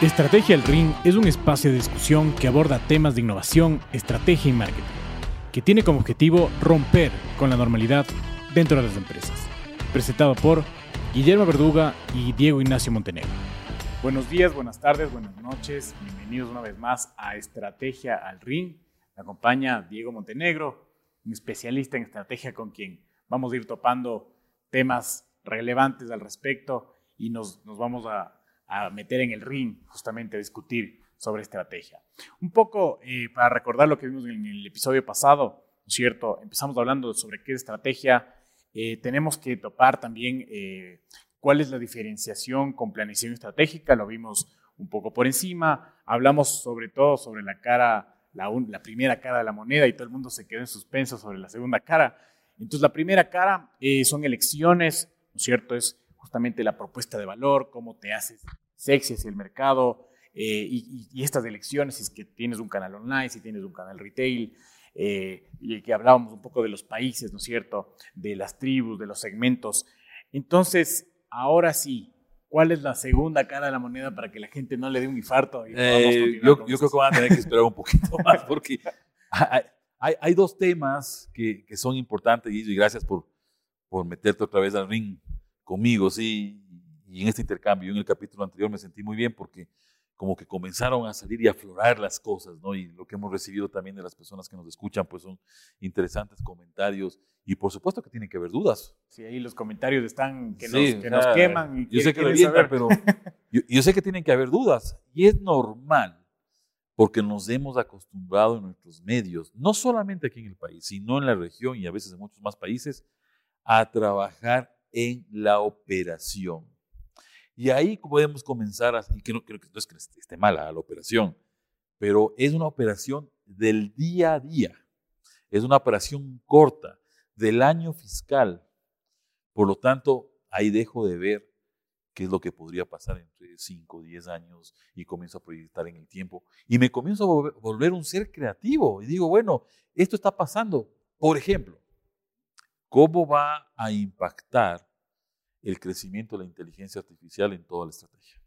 Estrategia El Ring es un espacio de discusión que aborda temas de innovación, estrategia y marketing, que tiene como objetivo romper con la normalidad dentro de las empresas. Presentado por Guillermo Verduga y Diego Ignacio Montenegro. Buenos días, buenas tardes, buenas noches. Bienvenidos una vez más a Estrategia al Ring. Me acompaña Diego Montenegro, un especialista en estrategia con quien vamos a ir topando temas relevantes al respecto y nos, nos vamos a a meter en el ring, justamente a discutir sobre estrategia. Un poco eh, para recordar lo que vimos en el episodio pasado, ¿no es cierto? Empezamos hablando sobre qué es estrategia. Eh, tenemos que topar también eh, cuál es la diferenciación con planeación estratégica, lo vimos un poco por encima. Hablamos sobre todo sobre la cara, la, la primera cara de la moneda y todo el mundo se quedó en suspenso sobre la segunda cara. Entonces, la primera cara son elecciones, ¿no es cierto? Es justamente la propuesta de valor, cómo te haces sexy hacia el mercado eh, y, estas elecciones, si es que tienes un canal online, si tienes un canal retail, eh, y que hablábamos un poco de los países, ¿no es cierto? De las tribus, de los segmentos. Entonces, ahora sí, ¿cuál es la segunda cara de la moneda para que la gente no le dé un infarto? Eh, yo, yo creo que van a tener que esperar un poquito más porque hay, hay, dos temas que, que, son importantes y gracias por, por meterte otra vez al ring conmigo, sí, y en este intercambio, en el capítulo anterior me sentí muy bien porque como que comenzaron a salir y aflorar las cosas, ¿no? Y lo que hemos recibido también de las personas que nos escuchan, pues son interesantes comentarios y por supuesto que tienen que haber dudas. Sí, ahí los comentarios están que, nos, que nos, queman. Y yo sé que revientan, pero yo, yo, sé que tienen que haber dudas y es normal porque nos hemos acostumbrado en nuestros medios, no solamente aquí en el país, sino en la región y a veces en muchos más países, a trabajar en la operación. Y ahí podemos comenzar, y que no, creo que no es que esté mala la operación, pero es una operación del día a día, es una operación corta del año fiscal. Por lo tanto, ahí dejo de ver qué es lo que podría pasar entre 5 o 10 años y comienzo a proyectar en el tiempo. Y me comienzo a volver un ser creativo y digo, bueno, esto está pasando. Por ejemplo, ¿cómo va a impactar el crecimiento de la inteligencia artificial en toda la estrategia.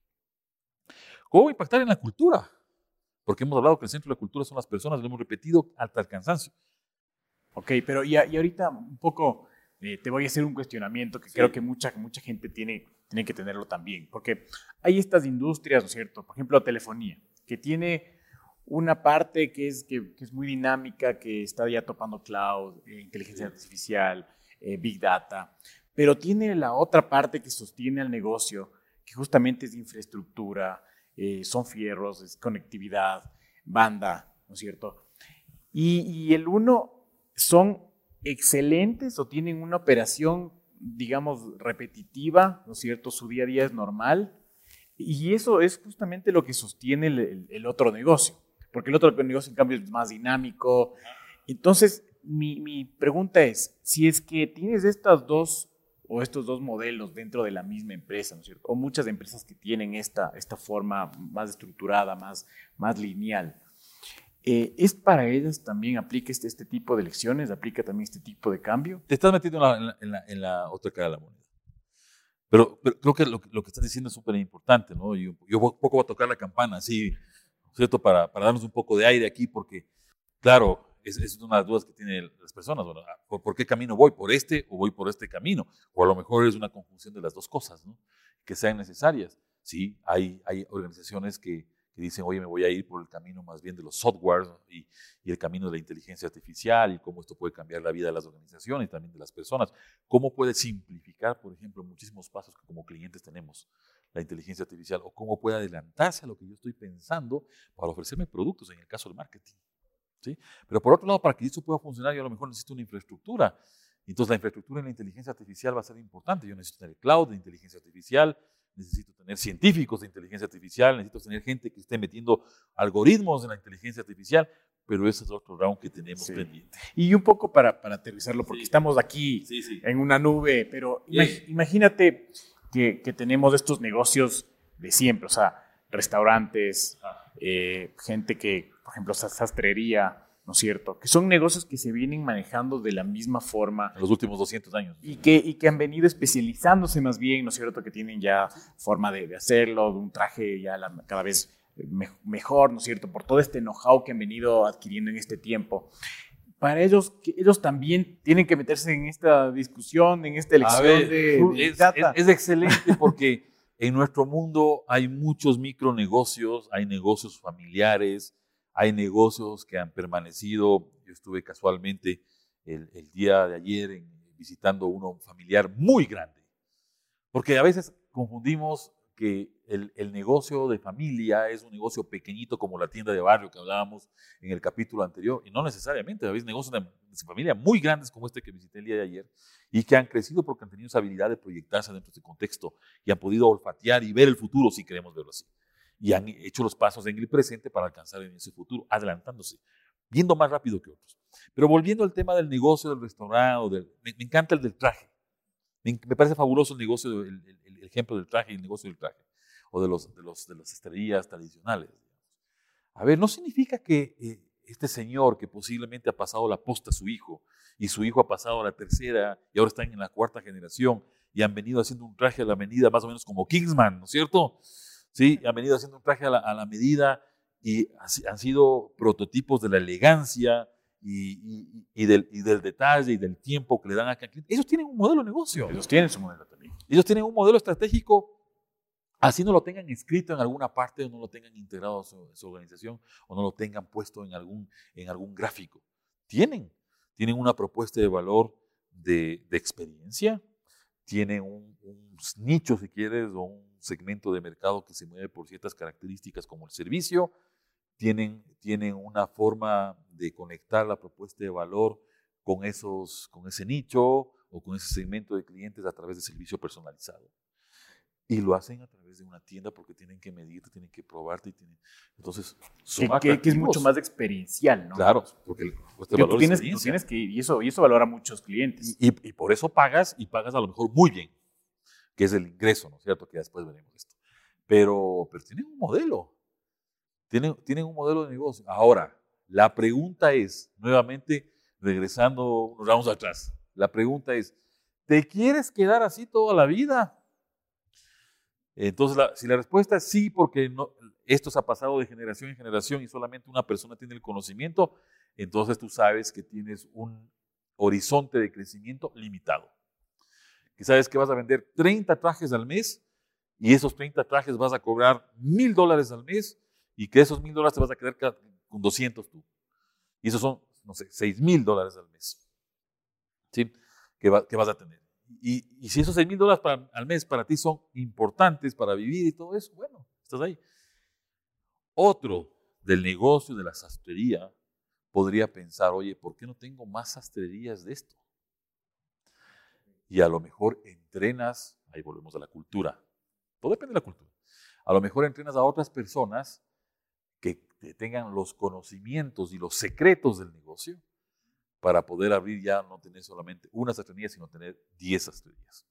¿Cómo impactar en la cultura? Porque hemos hablado que el centro de la cultura son las personas, lo hemos repetido hasta el cansancio. Ok, pero y, ahorita un poco eh, te voy a hacer un cuestionamiento que creo que mucha, mucha gente tiene, tiene que tenerlo también, porque hay estas industrias, ¿no es cierto? Por ejemplo, telefonía, que tiene una parte que es, que, es muy dinámica, que está ya topando cloud, eh, inteligencia artificial, eh, big data, pero tiene la otra parte que sostiene al negocio, que justamente es infraestructura, eh, son fierros, es conectividad, banda, ¿no es cierto? Y, el uno son excelentes o tienen una operación, digamos, repetitiva, ¿no es cierto? Su día a día es normal. Y eso es justamente lo que sostiene el, el otro negocio, porque el otro negocio, en cambio, es más dinámico. Entonces, mi, mi, pregunta es, si es que tienes estas dos o estos dos modelos dentro de la misma empresa, ¿no es cierto? O muchas empresas que tienen esta, esta forma más estructurada, más, más lineal. Eh, ¿Es para ellas también aplica este, este tipo de lecciones? ¿Aplica también este tipo de cambio? Te estás metiendo en la, en la, en la, otra cara de la moneda. Pero, pero creo que lo, lo, que estás diciendo es súper importante, ¿no? Yo, yo poco voy a tocar la campana, así, ¿cierto? Para, para darnos un poco de aire aquí, porque, claro, es, es, una de las dudas que tienen las personas. Ah, ¿por, qué camino voy? ¿Por este o voy por este camino? O a lo mejor es una conjunción de las dos cosas. Que sean necesarias. Sí, hay, hay organizaciones que, que, dicen, oye, me voy a ir por el camino más bien de los softwares y, y, el camino de la inteligencia artificial y cómo esto puede cambiar la vida de las organizaciones y también de las personas. Cómo puede simplificar, por ejemplo, muchísimos pasos que como clientes tenemos la inteligencia artificial o cómo puede adelantarse a lo que yo estoy pensando para ofrecerme productos en el caso del marketing. Pero por otro lado, para que eso pueda funcionar, yo a lo mejor necesito una infraestructura. Entonces la infraestructura en la inteligencia artificial va a ser importante. Yo necesito tener cloud de inteligencia artificial, necesito tener científicos de inteligencia artificial, necesito tener gente que esté metiendo algoritmos en la inteligencia artificial, pero ese es otro round que tenemos pendiente. Y un poco para, para aterrizarlo, porque estamos aquí en una nube, pero imagínate que, que, tenemos estos negocios de siempre, o sea, restaurantes, eh, gente que por ejemplo, sastrería, ¿no es cierto? Que son negocios que se vienen manejando de la misma forma. En los últimos 200 años. Y que, y que han venido especializándose más bien, ¿no es cierto? Que tienen ya forma de, de hacerlo, de un traje ya la, cada vez mejor, ¿no es cierto? Por todo este know-how que han venido adquiriendo en este tiempo. Para ellos, que ellos también tienen que meterse en esta discusión, en esta elección de, es, es, excelente porque en nuestro mundo hay muchos micronegocios, hay negocios familiares, hay negocios que han permanecido. Yo estuve casualmente el, día de ayer visitando uno familiar muy grande, porque a veces confundimos que el, el, negocio de familia es un negocio pequeñito como la tienda de barrio que hablábamos en el capítulo anterior, y no necesariamente, veces negocios de, de, familia muy grandes como este que visité el día de ayer, y que han crecido porque han tenido esa habilidad de proyectarse dentro de este contexto y han podido olfatear y ver el futuro, si queremos verlo así. Y han hecho los pasos en el presente para alcanzar en ese futuro, adelantándose, viendo más rápido que otros. Pero volviendo al tema del negocio del restaurante, del, me, me encanta el del traje. Me, me, parece fabuloso el negocio, el, el, el, ejemplo del traje y el negocio del traje, o de, los, de, los, de las estrellas tradicionales. A ver, no significa que eh, este señor que posiblemente ha pasado la posta a su hijo, y su hijo ha pasado a la tercera, y ahora están en la cuarta generación, y han venido haciendo un traje a la medida más o menos como Kingsman, ¿no es cierto? Sí, han venido haciendo un traje a la, a la medida y han sido prototipos de la elegancia, y, y, y, del, y, del, detalle y del tiempo que le dan a cada cliente. Ellos tienen un modelo de negocio. Ellos tienen su modelo también. Ellos tienen un modelo estratégico, así no lo tengan escrito en alguna parte o no lo tengan integrado a su, a su organización o no lo tengan puesto en algún, en algún gráfico. Tienen, tienen una propuesta de valor de, de experiencia, tienen un, un nicho, si quieres, o un segmento de mercado que se mueve por ciertas características como el servicio, tienen, tienen una forma de conectar la propuesta de valor con, esos, con ese nicho o con ese segmento de clientes a través de servicio personalizado. Y lo hacen a través de una tienda porque tienen que medirte, tienen que probarte. Y tienen... Entonces, son que, que, es mucho más experiencial, ¿no? Claro, porque el coste valor tú tienes, tú tienes que y eso, y eso valora a muchos clientes. Y, y, y, por eso pagas y pagas a lo mejor muy bien, que es el ingreso, ¿no es cierto? Que después veremos esto. Pero, pero tienen un modelo. Tienen, un modelo de negocio. Ahora, la pregunta es, nuevamente, regresando unos ramos atrás, la pregunta es, ¿te quieres quedar así toda la vida? Entonces, la, si la respuesta es sí, porque no, esto se ha pasado de generación en generación y solamente una persona tiene el conocimiento, entonces tú sabes que tienes un horizonte de crecimiento limitado. Que sabes que vas a vender 30 trajes al mes y esos 30 trajes vas a cobrar mil dólares al mes y que esos mil dólares te vas a quedar con 200 tú. Y esos son, no sé, 6 mil dólares al mes. ¿Sí? Que, va, que vas a tener. Y, y, si esos 6 mil dólares al mes para ti son importantes para vivir y todo eso, bueno, estás ahí. Otro del negocio de la sastrería podría pensar, oye, ¿por qué no tengo más sastrerías de esto? Y a lo mejor entrenas, ahí volvemos a la cultura, todo depende de la cultura. A lo mejor entrenas a otras personas tengan los conocimientos y los secretos del negocio para poder abrir ya, no tener solamente una sastrería, sino tener 10 sastrerías.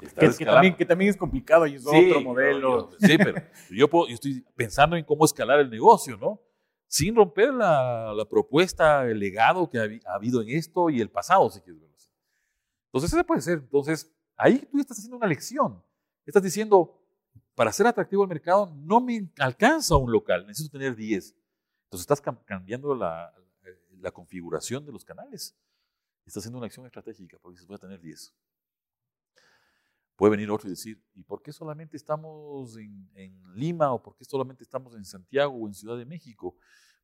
Que, que, también, que, también, es complicado y es sí, otro modelo. Yo, sí, pero yo, puedo, yo, estoy pensando en cómo escalar el negocio, ¿no? Sin romper la, la propuesta, el legado que ha, ha, habido en esto y el pasado, si quieres verlo así. Entonces, ese puede ser. Entonces, ahí tú estás haciendo una lección. Estás diciendo, para ser atractivo al mercado no me alcanza un local, necesito tener 10. Entonces estás cambiando la, configuración de los canales. Estás haciendo una acción estratégica porque dices, voy a tener 10. Puede venir otro y decir, ¿y por qué solamente estamos en, en, Lima o por qué solamente estamos en Santiago o en Ciudad de México?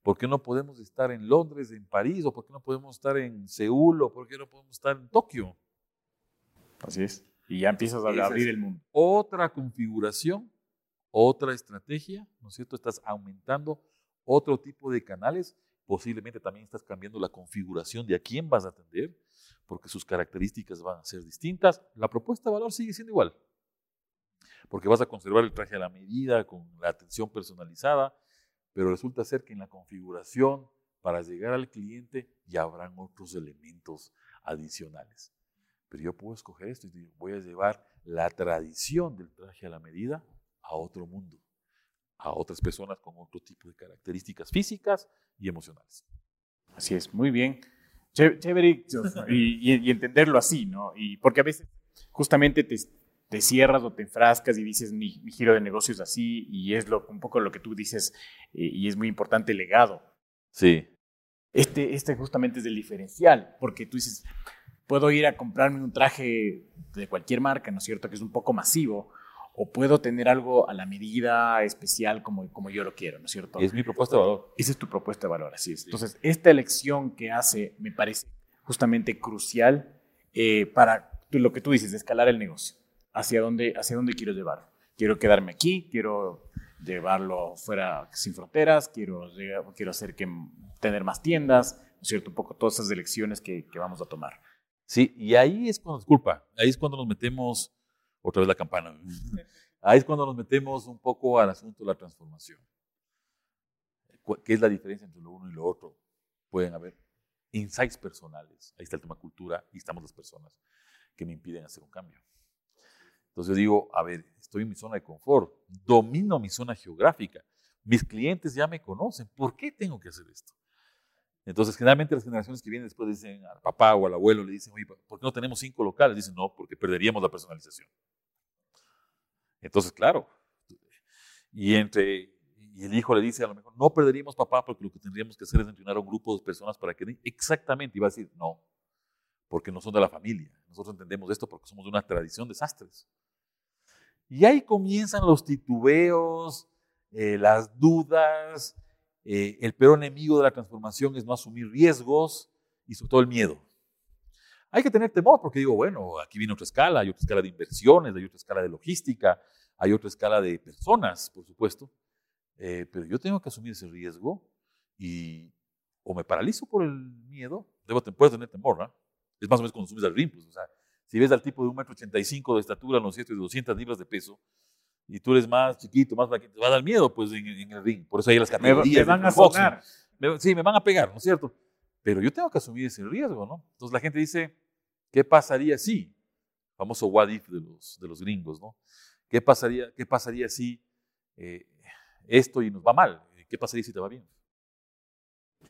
¿Por qué no podemos estar en Londres, en París o por qué no podemos estar en Seúl o por qué no podemos estar en Tokio? Así es. Y ya empiezas a abrir el mundo. Otra configuración, otra estrategia, ¿no es cierto? Estás aumentando otro tipo de canales. Posiblemente también estás cambiando la configuración de a quién vas a atender, porque sus características van a ser distintas. La propuesta de valor sigue siendo igual, porque vas a conservar el traje a la medida, con la atención personalizada, pero resulta ser que en la configuración, para llegar al cliente, ya habrán otros elementos adicionales. Pero yo puedo escoger esto y voy a llevar la tradición del traje a la medida a otro mundo. a otras personas con otro tipo de características físicas y emocionales. Así es, muy bien. Chévere y, y, entenderlo así, ¿no? Y porque a veces justamente te, te cierras o te enfrascas y dices mi, giro de negocios así y es lo, un poco lo que tú dices y es muy importante el legado. Sí. Este, este justamente es el diferencial, porque tú dices, puedo ir a comprarme un traje de cualquier marca, ¿no es cierto? Que es un poco masivo, o puedo tener algo a la medida especial como, como yo lo quiero, ¿no es cierto? Es mi propuesta de valor. Esa es tu propuesta de valor, así es. Entonces, esta elección que hace me parece justamente crucial eh, para lo que tú dices, escalar el negocio hacia dónde, hacia dónde quiero llevarlo. Quiero quedarme aquí, quiero llevarlo fuera sin fronteras, quiero, quiero hacer que tener más tiendas, ¿no es cierto? Un poco todas esas elecciones que, que vamos a tomar. Sí, y ahí es cuando, disculpa, ahí es cuando nos metemos, otra vez la campana, ahí es cuando nos metemos un poco al asunto de la transformación. ¿Qué es la diferencia entre lo uno y lo otro? Pueden haber insights personales, ahí está el tema cultura y estamos las personas que me impiden hacer un cambio. Entonces yo digo, a ver, estoy en mi zona de confort, domino mi zona geográfica, mis clientes ya me conocen, ¿por qué tengo que hacer esto? Entonces, generalmente las generaciones que vienen después dicen al papá o al abuelo, le dicen, oye, ¿por qué no tenemos cinco locales? Dicen, no, porque perderíamos la personalización. Entonces, claro, y entre y el hijo le dice a lo mejor, no perderíamos papá porque lo que tendríamos que hacer es entrenar a un grupo de personas para que exactamente, iba a decir, no, porque no son de la familia. Nosotros entendemos esto porque somos de una tradición de sastres. Y ahí comienzan los titubeos, eh, las dudas. Eh, el peor enemigo de la transformación es no asumir riesgos y sobre todo el miedo. Hay que tener temor porque digo, bueno, aquí viene otra escala, hay otra escala de inversiones, hay otra escala de logística, hay otra escala de personas, por supuesto. Eh, pero yo tengo que asumir ese riesgo y o me paralizo por el miedo, debo, puedo tener temor, ¿no? Es más o menos cuando subes al pues, o sea, si ves al tipo de 1,85 m de estatura, ¿no cierto?, y 200 libras de peso, y tú eres más chiquito, más te va a dar miedo, pues, en, el ring. Por eso hay las categorías. Me, van a sonar. sí, me van a pegar, ¿no es cierto? Pero yo tengo que asumir ese riesgo, ¿no? Entonces la gente dice, ¿qué pasaría si? Famoso what if de los, de los gringos, ¿no? ¿Qué pasaría, qué pasaría si eh, esto y nos va mal? ¿Qué pasaría si te va bien?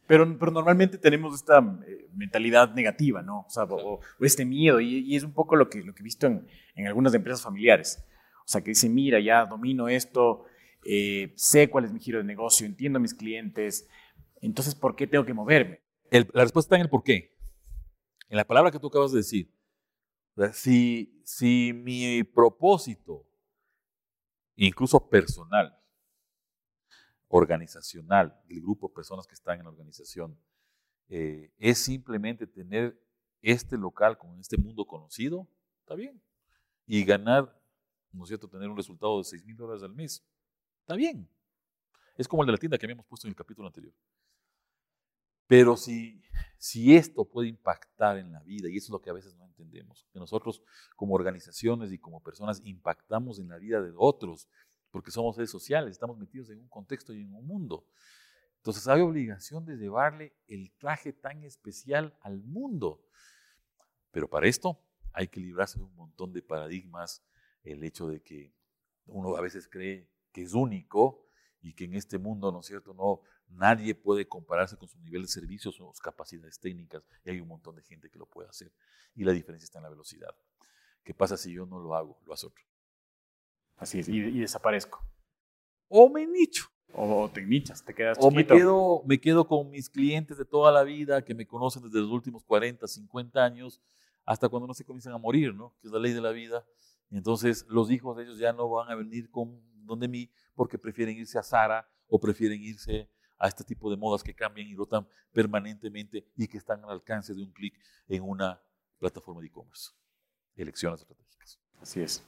Pero, pero normalmente tenemos esta eh, mentalidad negativa, ¿no? O, sea, o, este miedo, y, es un poco lo que, lo que he visto en, en, algunas empresas familiares. O sea, que dicen, mira, ya domino esto, eh, sé cuál es mi giro de negocio, entiendo a mis clientes, entonces, ¿por qué tengo que moverme? la respuesta está en el por qué. En la palabra que tú acabas de decir. Si, si mi propósito, incluso personal, organizacional del grupo de personas que están en la organización eh, es simplemente tener este local con este mundo conocido, está bien. Y ganar, ¿no es cierto?, tener un resultado de 6 mil dólares al mes, está bien. Es como el de la tienda que habíamos puesto en el capítulo anterior. Pero si, si esto puede impactar en la vida, y eso es lo que a veces no entendemos, que nosotros como organizaciones y como personas impactamos en la vida de otros porque somos seres sociales, estamos metidos en un contexto y en un mundo. Entonces hay obligación de llevarle el traje tan especial al mundo. Pero para esto hay que librarse de un montón de paradigmas, el hecho de que uno a veces cree que es único y que en este mundo, ¿no es cierto?, no, nadie puede compararse con su nivel de servicios o sus capacidades técnicas y hay un montón de gente que lo puede hacer. Y la diferencia está en la velocidad. ¿Qué pasa si yo no lo hago, lo hace otro? Así es, y, desaparezco. O me nicho. O, te nichas, te quedas O me quedo, me quedo con mis clientes de toda la vida que me conocen desde los últimos 40, 50 años, hasta cuando no se comienzan a morir, ¿no? Que es la ley de la vida. Entonces, los hijos de ellos ya no van a venir con donde mí porque prefieren irse a Sara o prefieren irse a este tipo de modas que cambian y rotan permanentemente y que están al alcance de un clic en una plataforma de e-commerce. Elecciones estratégicas. Así es.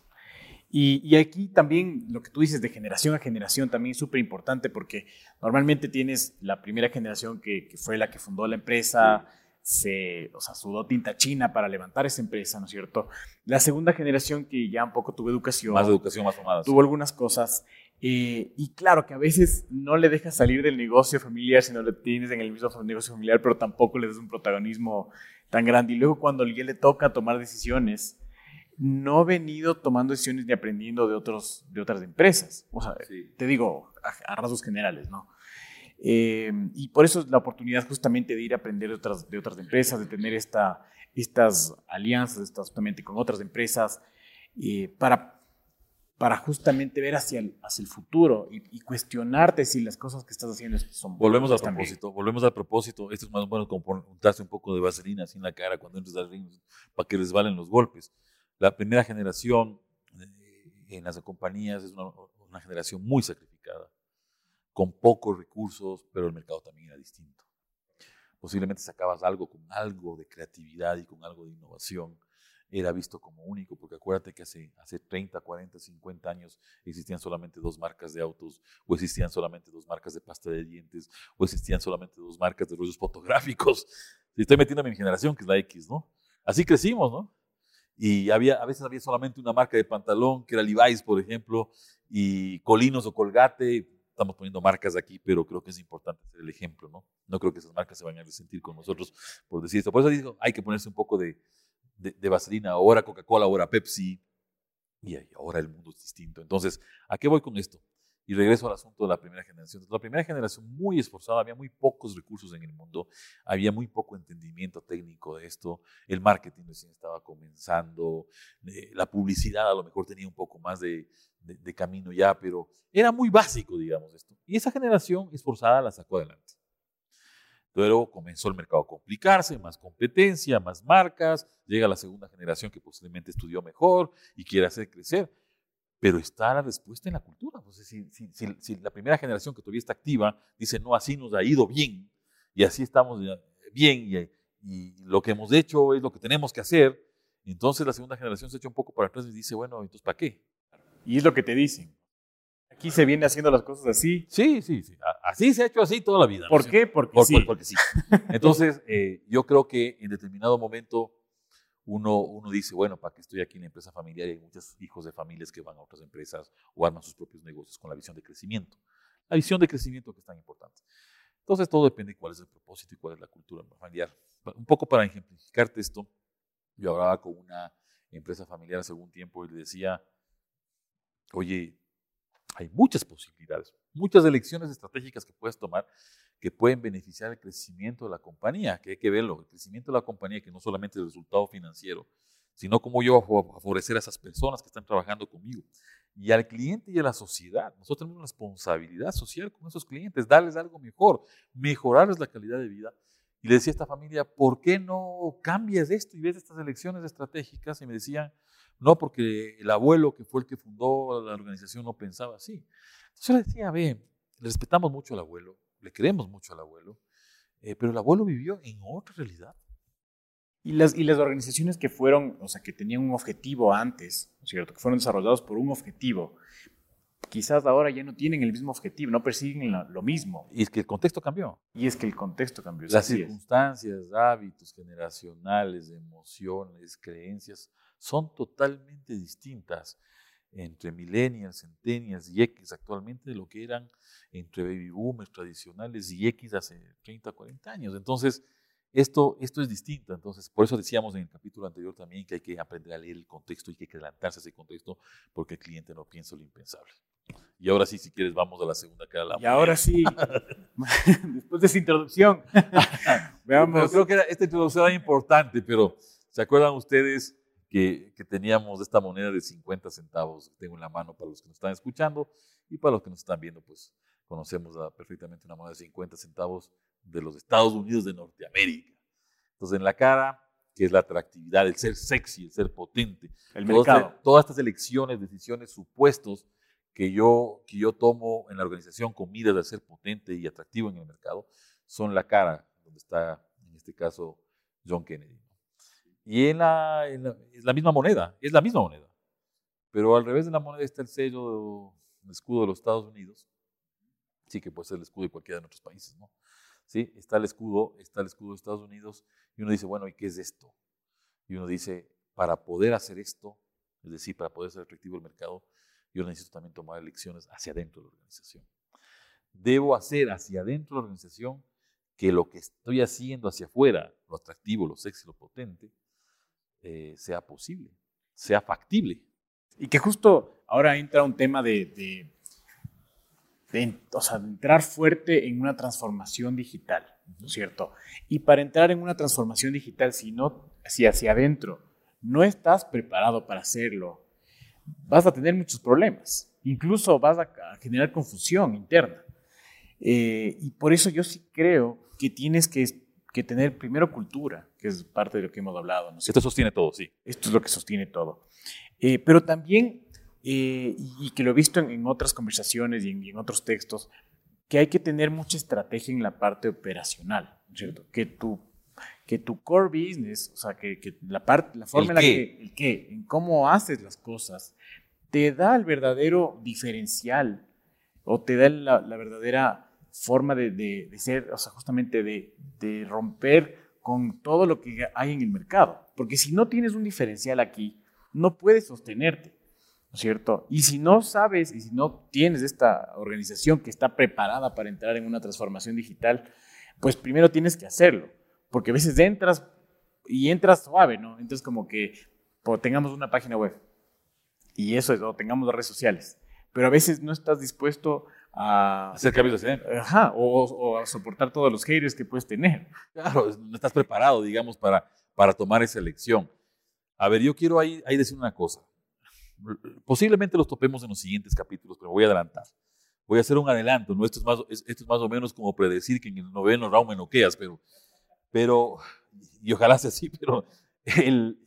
Y, aquí también lo que tú dices de generación a generación también es súper importante porque normalmente tienes la primera generación que, fue la que fundó la empresa, se, o sea, sudó tinta china para levantar esa empresa, ¿no es cierto? La segunda generación que ya un poco tuvo educación. Más educación, más formada. Tuvo algunas cosas. Eh, y claro que a veces no le dejas salir del negocio familiar si no lo tienes en el mismo negocio familiar, pero tampoco le das un protagonismo tan grande. Y luego cuando a alguien le toca tomar decisiones, no he venido tomando decisiones ni aprendiendo de, otros, de otras empresas. O sea, te digo a, rasgos generales, ¿no? Eh, y por eso es la oportunidad justamente de ir a aprender de otras, de otras empresas, de tener esta, estas alianzas estas, justamente con otras empresas, eh, para, para justamente ver hacia el, hacia el futuro y, cuestionarte si las cosas que estás haciendo son Volvemos al propósito, volvemos al propósito. Esto es más bueno como untarse un poco de vaselina así en la cara cuando entres al ring para que resbalen los golpes. La primera generación eh, en las compañías es una, generación muy sacrificada, con pocos recursos, pero el mercado también era distinto. Posiblemente sacabas algo con algo de creatividad y con algo de innovación. Era visto como único, porque acuérdate que hace, hace 30, 40, 50 años existían solamente dos marcas de autos, o existían solamente dos marcas de pasta de dientes, o existían solamente dos marcas de rollos fotográficos. Estoy metiendo en mi generación, que es la X, ¿no? Así crecimos, ¿no? Y había, a veces había solamente una marca de pantalón, que era Levi's, por ejemplo, y Colinos o Colgate. Estamos poniendo marcas aquí, pero creo que es importante ser el ejemplo, ¿no? No creo que esas marcas se vayan a resentir con nosotros por decir esto. Por eso digo, hay que ponerse un poco de, de, vaselina. Ahora Coca-Cola, ahora Pepsi, y ahora el mundo es distinto. Entonces, ¿a qué voy con esto? Y regreso al asunto de la primera generación. La primera generación muy esforzada, había muy pocos recursos en el mundo, había muy poco entendimiento técnico de esto, el marketing recién estaba comenzando, eh, la publicidad a lo mejor tenía un poco más de, de camino ya, pero era muy básico, digamos, esto. Y esa generación esforzada la sacó adelante. Luego comenzó el mercado a complicarse, más competencia, más marcas, llega la segunda generación que posiblemente estudió mejor y quiere hacer crecer pero está la respuesta en la cultura. Entonces, si, si, la primera generación que todavía está activa dice, no, así nos ha ido bien, y así estamos bien, y, lo que hemos hecho es lo que tenemos que hacer, entonces la segunda generación se echa un poco para atrás y dice, bueno, entonces, ¿para qué? Y es lo que te dicen. Aquí se viene haciendo las cosas así. Sí, sí, sí. Así se ha hecho así toda la vida. ¿Por qué? Porque sí. Porque sí. Entonces, eh, yo creo que en determinado momento uno, uno dice, bueno, ¿para qué estoy aquí en la empresa familiar? Y hay muchos hijos de familias que van a otras empresas o arman sus propios negocios con la visión de crecimiento. La visión de crecimiento que es tan importante. Entonces, todo depende de cuál es el propósito y cuál es la cultura familiar. Un poco para ejemplificarte esto, yo hablaba con una empresa familiar hace algún tiempo y le decía, oye, hay muchas posibilidades, muchas elecciones estratégicas que puedes tomar que pueden beneficiar el crecimiento de la compañía, que hay que verlo, el crecimiento de la compañía, que no solamente el resultado financiero, sino cómo yo a favorecer a esas personas que están trabajando conmigo. Y al cliente y a la sociedad. Nosotros tenemos una responsabilidad social con esos clientes, darles algo mejor, mejorarles la calidad de vida. Y le decía a esta familia, ¿por qué no cambias esto y ves estas elecciones estratégicas? Y me decían, no, porque el abuelo que fue el que fundó la organización no pensaba así. Entonces yo le decía, ve, respetamos mucho al abuelo, le queremos mucho al abuelo, eh, pero el abuelo vivió en otra realidad. Y las, y las organizaciones que fueron, o sea, que tenían un objetivo antes, ¿cierto? Que fueron desarrollados por un objetivo, quizás ahora ya no tienen el mismo objetivo, no persiguen lo mismo. Y es que el contexto cambió. Y es que el contexto cambió. Las circunstancias, hábitos generacionales, emociones, creencias son totalmente distintas entre millennials, centennials y X actualmente de lo que eran entre baby boomers tradicionales y X hace 30, 40 años. Entonces, esto, esto es distinto. Entonces, por eso decíamos en el capítulo anterior también que hay que aprender a leer el contexto y que hay que adelantarse a ese contexto porque el cliente no piensa lo impensable. Y ahora sí, si quieres, vamos a la segunda cara. y ahora sí, después de esa introducción, veamos. creo que esta introducción era importante, pero ¿se acuerdan ustedes que, que, teníamos esta moneda de 50 centavos que tengo en la mano para los que nos están escuchando y para los que nos están viendo, pues conocemos perfectamente una moneda de 50 centavos de los Estados Unidos de Norteamérica. Entonces, en la cara, que es la atractividad, el ser sexy, el ser potente, el mercado. todas estas elecciones, decisiones, supuestos que yo, que yo tomo en la organización con miras de ser potente y atractivo en el mercado, son la cara, donde está, en este caso, John Kennedy. Y en la, es la misma moneda, es la misma moneda. Pero al revés de la moneda está el sello, el escudo de los Estados Unidos. Sí, que puede ser el escudo de cualquiera de nuestros países, ¿no? Sí, está el escudo, está el escudo de Estados Unidos. Y uno dice, bueno, ¿y qué es esto? Y uno dice, para poder hacer esto, es decir, para poder ser efectivo el mercado, yo necesito también tomar elecciones hacia adentro de la organización. Debo hacer hacia adentro de la organización que lo que estoy haciendo hacia afuera, lo atractivo, lo sexy, lo potente, eh, sea posible. sea factible. Y que justo ahora entra un tema de, de, o sea, de entrar fuerte en una transformación digital, ¿no es cierto? Y para entrar en una transformación digital, si no, si hacia adentro no estás preparado para hacerlo, vas a tener muchos problemas. Incluso vas a, generar confusión interna. Eh, y por eso yo sí creo que tienes que, que, tener primero cultura, que es parte de lo que hemos hablado. ¿no? Esto sostiene todo, sí. Esto es lo que sostiene todo. Eh, pero también, eh, y que lo he visto en, otras conversaciones y en, otros textos, que hay que tener mucha estrategia en la parte operacional, ¿cierto? Que tu, que tu core business, o sea, que, que la, parte, la forma en la que, el qué, en cómo haces las cosas, te da el verdadero diferencial o te da la, la verdadera forma de, de, de, ser, o sea, justamente de, de romper con todo lo que hay en el mercado. Porque si no tienes un diferencial aquí, no puedes sostenerte, ¿no es cierto? Y si no sabes y si no tienes esta organización que está preparada para entrar en una transformación digital, pues primero tienes que hacerlo, porque a veces entras y entras suave, ¿no? Entonces como que pues, tengamos una página web y eso es, o tengamos redes sociales, pero a veces no estás dispuesto a hacer cambios de Ajá, o, o, a soportar todos los haters que puedes tener. Claro, no estás preparado, digamos, para, para tomar esa elección. A ver, yo quiero ahí, ahí decir una cosa. Posiblemente los topemos en los siguientes capítulos, pero voy a adelantar. Voy a hacer un adelanto, ¿no? Esto es más, esto es más o menos como predecir que en el noveno round me noqueas, pero, pero y ojalá sea así, pero el,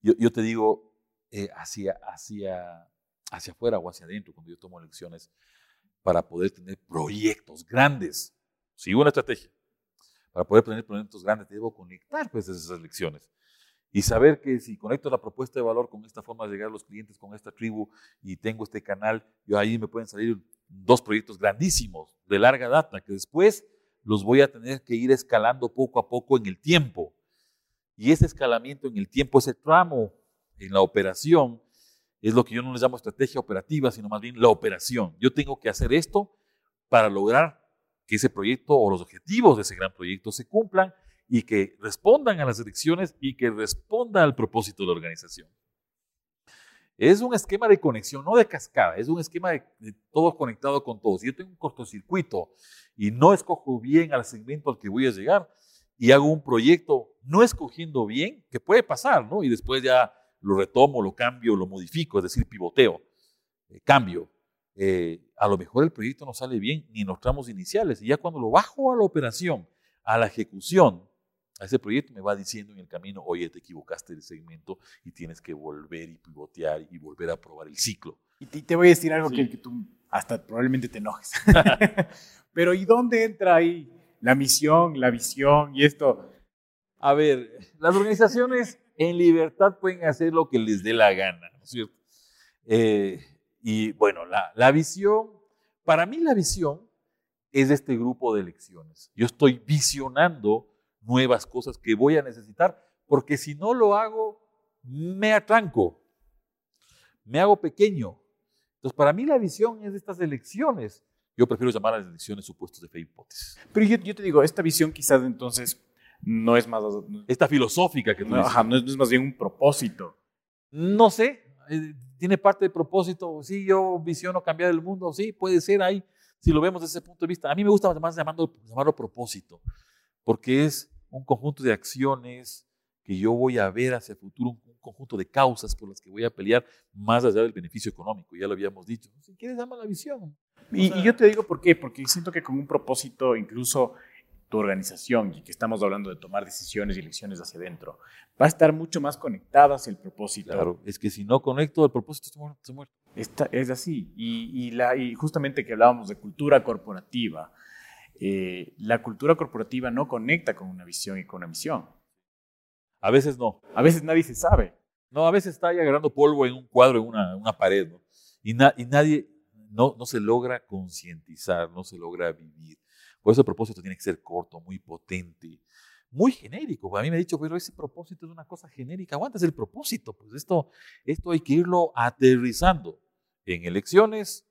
yo, yo, te digo, eh, hacia, hacia, hacia afuera o hacia adentro, cuando yo tomo elecciones, para poder tener proyectos grandes. Sigo una estrategia. Para poder tener proyectos grandes, debo conectar pues, esas elecciones y saber que si conecto la propuesta de valor con esta forma de llegar a los clientes, con esta tribu y tengo este canal, yo ahí me pueden salir dos proyectos grandísimos de larga data que después los voy a tener que ir escalando poco a poco en el tiempo. Y ese escalamiento en el tiempo, ese tramo en la operación, es lo que yo no les llamo estrategia operativa, sino más bien la operación. Yo tengo que hacer esto para lograr que ese proyecto o los objetivos de ese gran proyecto se cumplan y que respondan a las elecciones y que responda al propósito de la organización. Es un esquema de conexión, no de cascada, es un esquema de, todo conectado con todo. Si yo tengo un cortocircuito y no escojo bien al segmento al que voy a llegar y hago un proyecto no escogiendo bien, que puede pasar, ¿no? Y después ya lo retomo, lo cambio, lo modifico, es decir, pivoteo, eh, cambio. Eh, a lo mejor el proyecto no sale bien ni en los tramos iniciales y ya cuando lo bajo a la operación, a la ejecución, a ese proyecto me va diciendo en el camino, oye, te equivocaste del segmento y tienes que volver y pivotear y volver a probar el ciclo. Y te, voy a decir algo que, tú hasta probablemente te enojes. Pero ¿y dónde entra ahí la misión, la visión y esto? A ver, las organizaciones en libertad pueden hacer lo que les dé la gana. Eh, y bueno, la, visión, para mí la visión es este grupo de elecciones. Yo estoy visionando nuevas cosas que voy a necesitar, porque si no lo hago, me atranco, me hago pequeño. Entonces, para mí la visión es de estas elecciones. Yo prefiero llamar a las elecciones supuestos de fe hipótesis. Pero yo, te digo, esta visión quizás entonces no es más... Esta filosófica que tú no, ajá, no, es, más bien un propósito. No sé, eh, tiene parte de propósito. Sí, yo visiono cambiar el mundo, sí, puede ser ahí, si lo vemos desde ese punto de vista. A mí me gusta más llamarlo, llamarlo propósito, porque es un conjunto de acciones que yo voy a ver hacia el futuro, un conjunto de causas por las que voy a pelear más allá del beneficio económico, ya lo habíamos dicho. Si quieres, dame la visión. Y, y, yo te digo por qué, porque siento que con un propósito, incluso tu organización, y que estamos hablando de tomar decisiones y elecciones hacia adentro, va a estar mucho más conectada hacia el propósito. Claro, es que si no conecto el propósito, muerto. muerto. Esta, es así. Y, y, la, y justamente que hablábamos de cultura corporativa, eh, la cultura corporativa no conecta con una visión y con una misión. A veces no. A veces nadie se sabe. No, a veces está ahí agarrando polvo en un cuadro, en una, una pared, ¿no? Y, y nadie, no, no se logra concientizar, no se logra vivir. Por eso el propósito tiene que ser corto, muy potente, muy genérico. A mí me ha dicho, pero ese propósito es una cosa genérica. Aguantas el propósito. Pues esto, esto hay que irlo aterrizando en elecciones,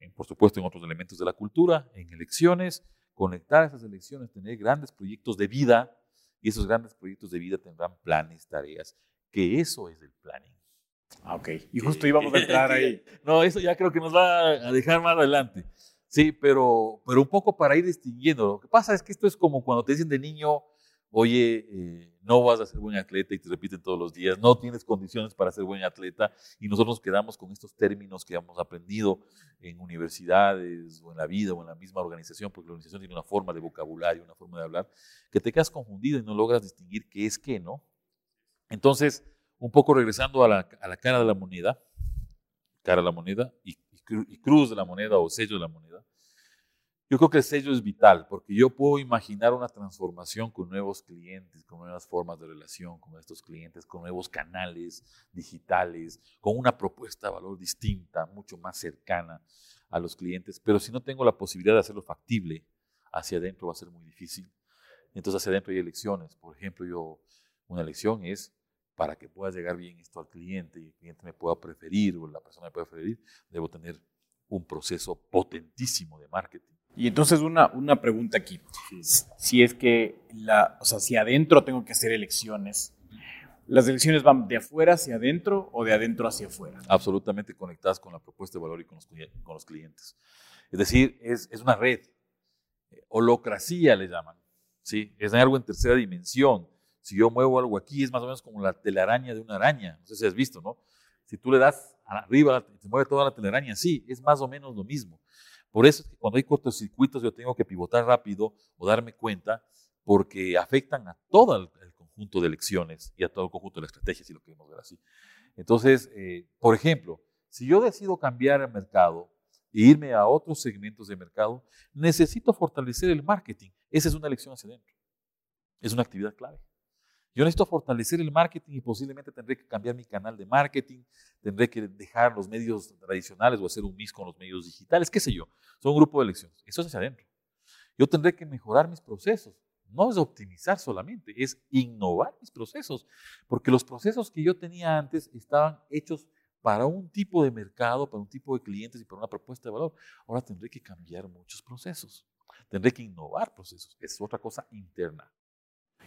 en, por supuesto en otros elementos de la cultura, en elecciones, conectar esas elecciones, tener grandes proyectos de vida y esos grandes proyectos de vida tendrán planes, tareas, que eso es el planning. Ah, ok. Y justo íbamos a entrar ahí. no, eso ya creo que nos va a dejar más adelante. Sí, pero, pero un poco para ir distinguiendo. Lo que pasa es que esto es como cuando te dicen de niño, oye, eh, no vas a ser buen atleta y te repiten todos los días, no tienes condiciones para ser buen atleta y nosotros nos quedamos con estos términos que hemos aprendido en universidades o en la vida o en la misma organización, porque la organización tiene una forma de vocabulario, una forma de hablar, que te quedas confundido y no logras distinguir qué es qué, ¿no? Entonces, un poco regresando a la, a la cara de la moneda, cara de la moneda y, y cruz de la moneda o sello de la moneda, yo creo que el sello es vital porque yo puedo imaginar una transformación con nuevos clientes, con nuevas formas de relación con estos clientes, con nuevos canales digitales, con una propuesta de valor distinta, mucho más cercana a los clientes. Pero si no tengo la posibilidad de hacerlo factible, hacia adentro va a ser muy difícil. Entonces hacia adentro hay elecciones. Por ejemplo, yo una elección es para que pueda llegar bien esto al cliente y el cliente me pueda preferir o la persona me pueda preferir, debo tener un proceso potentísimo de marketing y entonces una, una pregunta aquí. Si es que, la, o sea, si adentro tengo que hacer elecciones, ¿las elecciones van de afuera hacia adentro o de adentro hacia afuera? Absolutamente conectadas con la propuesta de valor y con los, con los clientes. Es decir, es, es una red. Holocracia le llaman. ¿sí? Es algo en tercera dimensión. Si yo muevo algo aquí, es más o menos como la telaraña de una araña. No sé si has visto, ¿no? Si tú le das arriba, se mueve toda la telaraña, sí, es más o menos lo mismo. Por eso es que cuando hay cortocircuitos yo tengo que pivotar rápido o darme cuenta porque afectan a todo el, conjunto de elecciones y a todo el conjunto de la estrategia, si lo queremos ver así. Entonces, eh, por ejemplo, si yo decido cambiar el mercado e irme a otros segmentos de mercado, necesito fortalecer el marketing. Esa es una elección hacia adentro. Es una actividad clave. Yo necesito fortalecer el marketing y posiblemente tendré que cambiar mi canal de marketing, tendré que dejar los medios tradicionales o hacer un mix con los medios digitales, qué sé yo. Son un grupo de elecciones. Eso es hacia adentro. Yo tendré que mejorar mis procesos. No es optimizar solamente, es innovar mis procesos. Porque los procesos que yo tenía antes estaban hechos para un tipo de mercado, para un tipo de clientes y para una propuesta de valor. Ahora tendré que cambiar muchos procesos. Tendré que innovar procesos. Es otra cosa interna.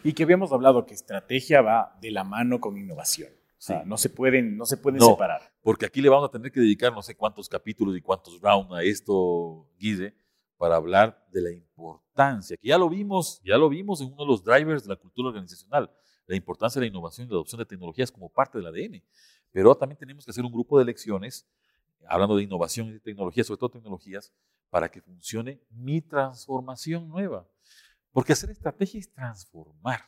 Y que habíamos hablado que estrategia va de la mano con innovación. O sea, no se pueden, no se pueden separar. Porque aquí le vamos a tener que dedicar no sé cuántos capítulos y cuántos rounds a esto, Guide, para hablar de la importancia, que ya lo vimos, ya lo vimos en uno de los drivers de la cultura organizacional, la importancia de la innovación y la adopción de tecnologías como parte del ADN. Pero también tenemos que hacer un grupo de lecciones, hablando de innovación y de tecnologías, sobre todo tecnologías, para que funcione mi transformación nueva. Porque hacer estrategia es transformar.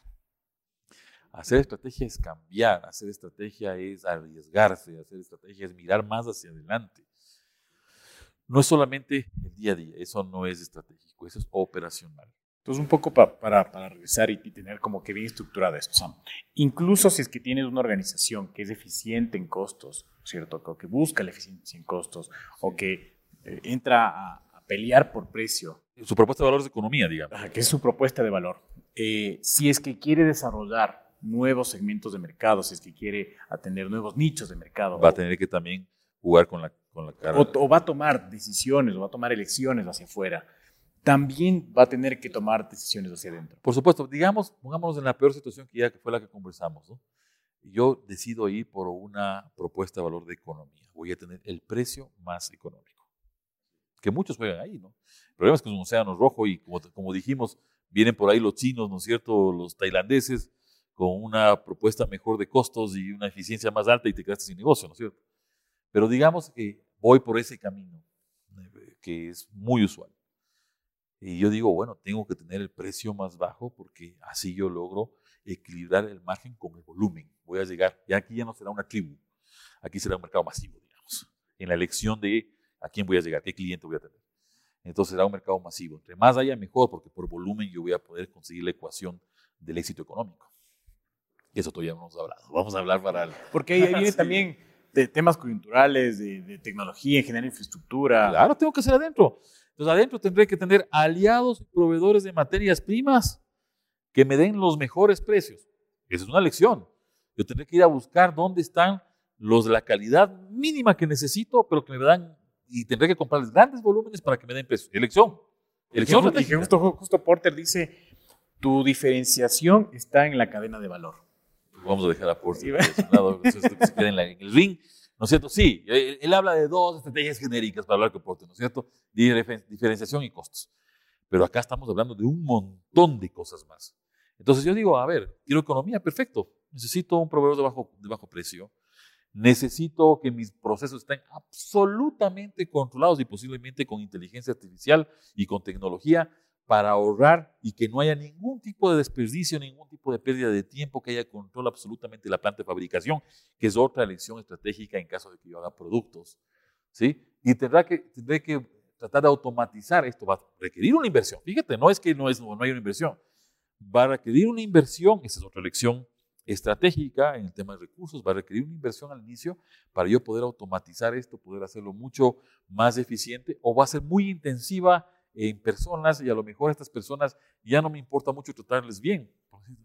Hacer estrategia es cambiar, hacer estrategia es arriesgarse, hacer estrategia es mirar más hacia adelante. No es solamente el día a día, eso no es estratégico, eso es operacional. Entonces, un poco para, para regresar y, tener como que bien estructurada esto. incluso si es que tienes una organización que es eficiente en costos, ¿cierto? O que busca la eficiencia en costos, o que eh, entra a, pelear por precio. Su propuesta de valor es economía, digamos. que es su propuesta de valor. Eh, si es que quiere desarrollar nuevos segmentos de mercado, si es que quiere atender nuevos nichos de mercado. Va a tener que también jugar con la, con la cara. O, va a tomar decisiones, o va a tomar elecciones hacia afuera. También va a tener que tomar decisiones hacia adentro. Por supuesto, digamos, pongámonos en la peor situación que ya fue la que conversamos. ¿no? Yo decido ir por una propuesta de valor de economía. Voy a tener el precio más económico que muchos juegan ahí, ¿no? El problema es que es un océano rojo y como, dijimos, vienen por ahí los chinos, ¿no es cierto?, los tailandeses, con una propuesta mejor de costos y una eficiencia más alta y te quedaste sin negocio, ¿no es cierto? Pero digamos que voy por ese camino, eh, que es muy usual. Y yo digo, bueno, tengo que tener el precio más bajo porque así yo logro equilibrar el margen con el volumen. Voy a llegar, y aquí ya no será una tribu, aquí será un mercado masivo, digamos, en la elección de a quién voy a llegar, qué cliente voy a tener. Entonces será un mercado masivo. Entre más haya, mejor, porque por volumen yo voy a poder conseguir la ecuación del éxito económico. Y eso todavía no hemos hablado. Vamos a hablar para... El... Porque ahí viene también de temas coyunturales, de, tecnología, en general infraestructura. Claro, tengo que ser adentro. Entonces adentro tendré que tener aliados y proveedores de materias primas que me den los mejores precios. Esa es una lección. Yo tendré que ir a buscar dónde están los de la calidad mínima que necesito, pero que me dan y tendré que comprarles grandes volúmenes para que me den peso. Elección. Elección y justo, justo Porter dice, tu diferenciación está en la cadena de valor. vamos a dejar a Porter sí, lado, que se quede en, en, el ring, ¿no es cierto? Sí, él, él, habla de dos estrategias genéricas para hablar con Porter, ¿no es cierto? Diferenciación y costos. Pero acá estamos hablando de un montón de cosas más. Entonces yo digo, a ver, quiero economía, perfecto. Necesito un proveedor de bajo, de bajo precio. Necesito que mis procesos estén absolutamente controlados y posiblemente con inteligencia artificial y con tecnología para ahorrar y que no haya ningún tipo de desperdicio, ningún tipo de pérdida de tiempo, que haya control absolutamente de la planta de fabricación, que es otra elección estratégica en caso de que yo haga productos. ¿sí? Y tendrá que, tendré que tratar de automatizar esto, va a requerir una inversión. Fíjate, no es que no, es, no hay una inversión, va a requerir una inversión, esa es otra elección estratégica en el tema de recursos, va a requerir una inversión al inicio para yo poder automatizar esto, poder hacerlo mucho más eficiente o va a ser muy intensiva en personas y a lo mejor estas personas ya no me importa mucho tratarles bien,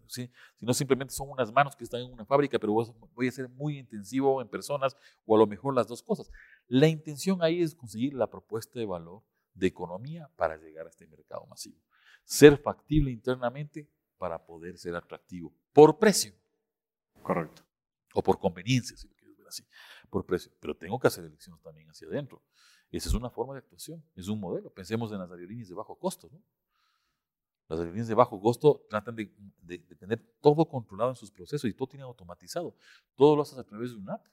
¿sí? sino simplemente son unas manos que están en una fábrica, pero voy a ser muy intensivo en personas o a lo mejor las dos cosas. La intención ahí es conseguir la propuesta de valor de economía para llegar a este mercado masivo. Ser factible internamente para poder ser atractivo por precio. Correcto. O por conveniencia, si lo quieres ver así, por precio. Pero tengo que hacer elecciones también hacia adentro. Esa es una forma de actuación, es un modelo. Pensemos en las aerolíneas de bajo costo. ¿no? Las aerolíneas de bajo costo tratan de, de, tener todo controlado en sus procesos y todo tiene automatizado. Todo lo haces a través de una app.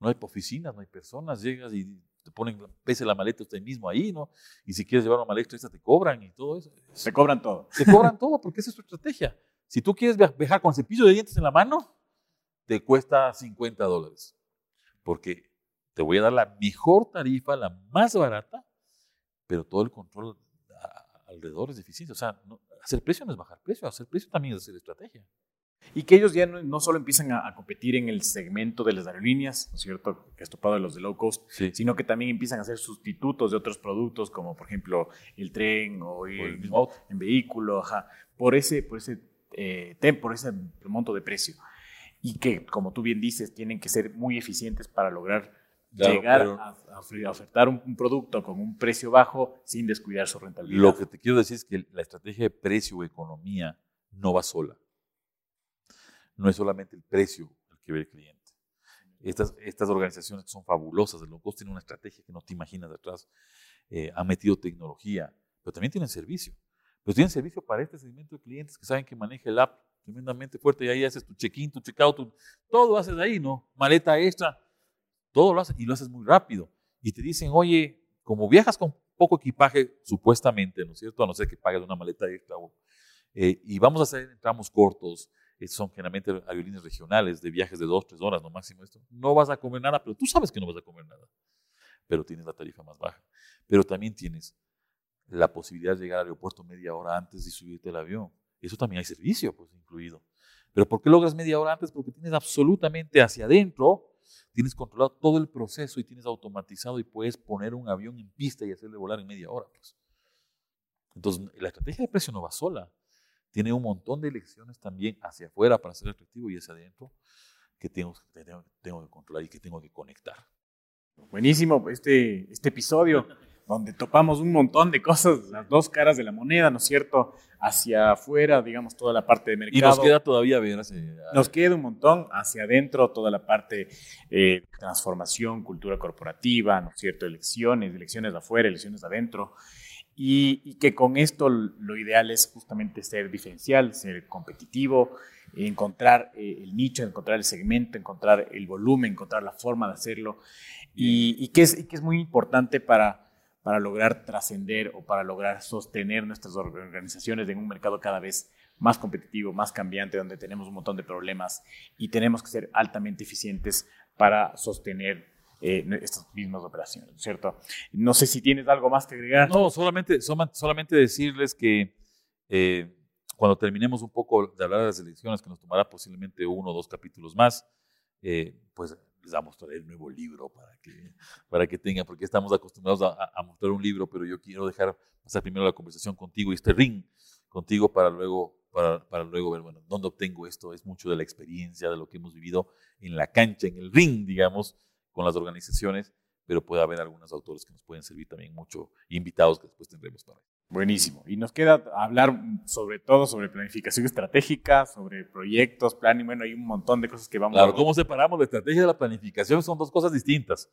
No hay oficinas, no hay personas, llegas y te ponen, pese la maleta usted mismo ahí, ¿no? Y si quieres llevar una maleta esta te cobran y todo eso. Se cobran todo. Se cobran todo porque esa es tu estrategia. Si tú quieres viajar con cepillo de dientes en la mano, te cuesta 50 dólares. Porque te voy a dar la mejor tarifa, la más barata, pero todo el control alrededor es difícil. O sea, hacer precio no es bajar precio, hacer precio también es hacer estrategia. Y que ellos ya no, no solo empiezan a, a, competir en el segmento de las aerolíneas, ¿no es cierto?, que es topado de los de low cost, sí. sino que también empiezan a ser sustitutos de otros productos, como por ejemplo el tren o el, O el mismo en vehículo, ajá, por ese, por ese, eh, tem- por ese monto de precio. Y que, como tú bien dices, tienen que ser muy eficientes para lograr Claro, llegar a, a ofertar un, un producto con un precio bajo sin descuidar su rentabilidad. Lo que te quiero decir es que la estrategia de precio o economía no va sola. No es solamente el precio el que ve el cliente. Estas, estas organizaciones que son fabulosas, de low cost tienen una estrategia que no te imaginas detrás. Eh, han metido tecnología, pero también tienen servicio. Pero tienen servicio para este segmento de clientes que saben que maneja el app tremendamente fuerte y ahí haces tu check-in, tu check-out, todo haces ahí, ¿no? Maleta extra, todo lo haces y lo haces muy rápido. Y te dicen, oye, como viajas con poco equipaje, supuestamente, ¿no es cierto? A no ser que pagues una maleta extra. eh, y vamos a hacer tramos cortos, eh, son generalmente aerolíneas regionales de viajes de dos, tres horas, no máximo esto. No vas a comer nada, pero tú sabes que no vas a comer nada. Pero tienes la tarifa más baja. Pero también tienes la posibilidad de llegar al aeropuerto media hora antes y subirte al avión. Eso también hay servicio, pues, incluido. Pero ¿por qué logras media hora antes? Porque tienes absolutamente hacia adentro, tienes controlado todo el proceso y tienes automatizado y puedes poner un avión en pista y hacerle volar en media hora. Pues. Entonces, la estrategia de precio no va sola. Tiene un montón de elecciones también hacia afuera para ser atractivo y hacia adentro que tengo, que tengo, que controlar y que tengo que conectar. Buenísimo este, este episodio donde topamos un montón de cosas, las dos caras de la moneda, ¿no es cierto? Hacia afuera, digamos, toda la parte de mercado. Y nos queda todavía ver hacia- Nos queda un montón hacia adentro, toda la parte eh, transformación, cultura corporativa, ¿no es cierto? Elecciones, elecciones de afuera, elecciones de adentro. Y, y que con esto lo ideal es justamente ser diferencial, ser competitivo, encontrar eh, el nicho, encontrar el segmento, encontrar el volumen, encontrar la forma de hacerlo. Y, y que, es, y que es muy importante para, para lograr trascender o para lograr sostener nuestras organizaciones en un mercado cada vez más competitivo, más cambiante, donde tenemos un montón de problemas y tenemos que ser altamente eficientes para sostener eh, estas mismas operaciones, ¿cierto? No sé si tienes algo más que agregar. No, solamente, solamente decirles que eh, cuando terminemos un poco de hablar de las elecciones, que nos tomará posiblemente uno o dos capítulos más, eh, pues a mostrar el nuevo libro para que, para que tengan, porque estamos acostumbrados a, mostrar un libro, pero yo quiero dejar pasar primero la conversación contigo y este ring contigo para luego, para, para luego ver, bueno, dónde obtengo esto. Es mucho de la experiencia, de lo que hemos vivido en la cancha, en el ring, digamos, con las organizaciones, pero puede haber algunos autores que nos pueden servir también mucho, invitados que después tendremos para. Buenísimo. Y nos queda hablar sobre todo sobre planificación estratégica, sobre proyectos, plan y bueno, hay un montón de cosas que vamos claro, a... ¿cómo separamos la estrategia de la planificación? Son dos cosas distintas.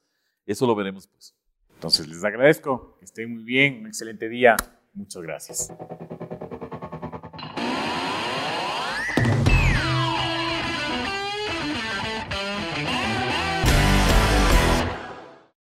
Eso lo veremos pues. Entonces les agradezco, que estén muy bien, un excelente día. Muchas gracias.